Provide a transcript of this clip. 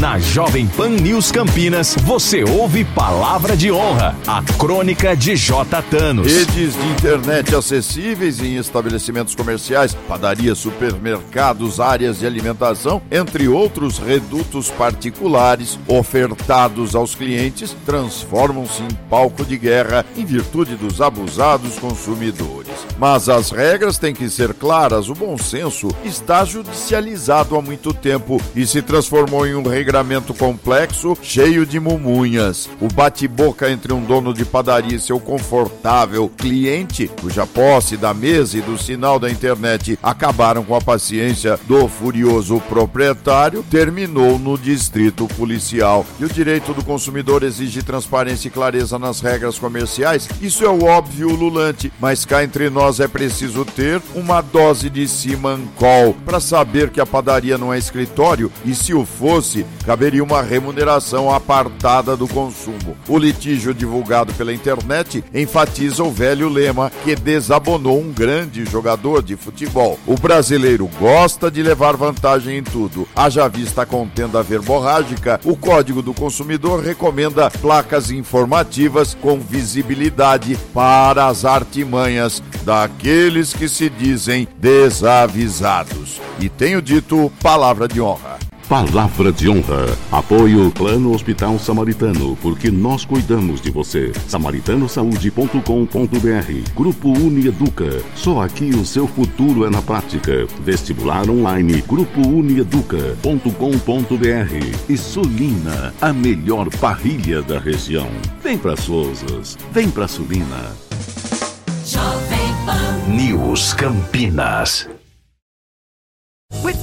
Na Jovem Pan News Campinas, você ouve Palavra de Honra, a crônica de J. Thanos. Redes de internet acessíveis em estabelecimentos comerciais, padarias, supermercados, áreas de alimentação, entre outros redutos particulares ofertados aos clientes, transformam-se em palco de guerra em virtude dos abusados consumidores. Mas as regras têm que ser claras, o bom senso está judicializado há muito tempo e se transformou em um regramento complexo, cheio de mumunhas. O bate-boca entre um dono de padaria e seu confortável cliente, cuja posse da mesa e do sinal da internet acabaram com a paciência do furioso proprietário, terminou no distrito policial. E o direito do consumidor exige transparência e clareza nas regras comerciais. Isso é o óbvio ululante, mas cá entre nós é preciso ter uma dose de Simancol para saber que a padaria não é escritório e se o fosse, caberia uma remuneração apartada do consumo. O litígio divulgado pela internet enfatiza o velho lema que desabonou um grande jogador de futebol. O brasileiro gosta de levar vantagem em tudo. Haja vista a contenda verborrágica, o Código do Consumidor recomenda placas informativas com visibilidade para as artimanhas daqueles que se dizem desavisados. E tenho dito palavra de honra. Palavra de honra. Apoio Plano Hospital Samaritano, porque nós cuidamos de você. Samaritanosaúde.com.br. Grupo Unieduca. Só aqui o seu futuro é na prática. Vestibular online. Grupo Unieduca.com.br. E Sulina, a melhor parrilha da região. Vem para Souzas. Vem para Sulina. Jovem Pan. News Campinas.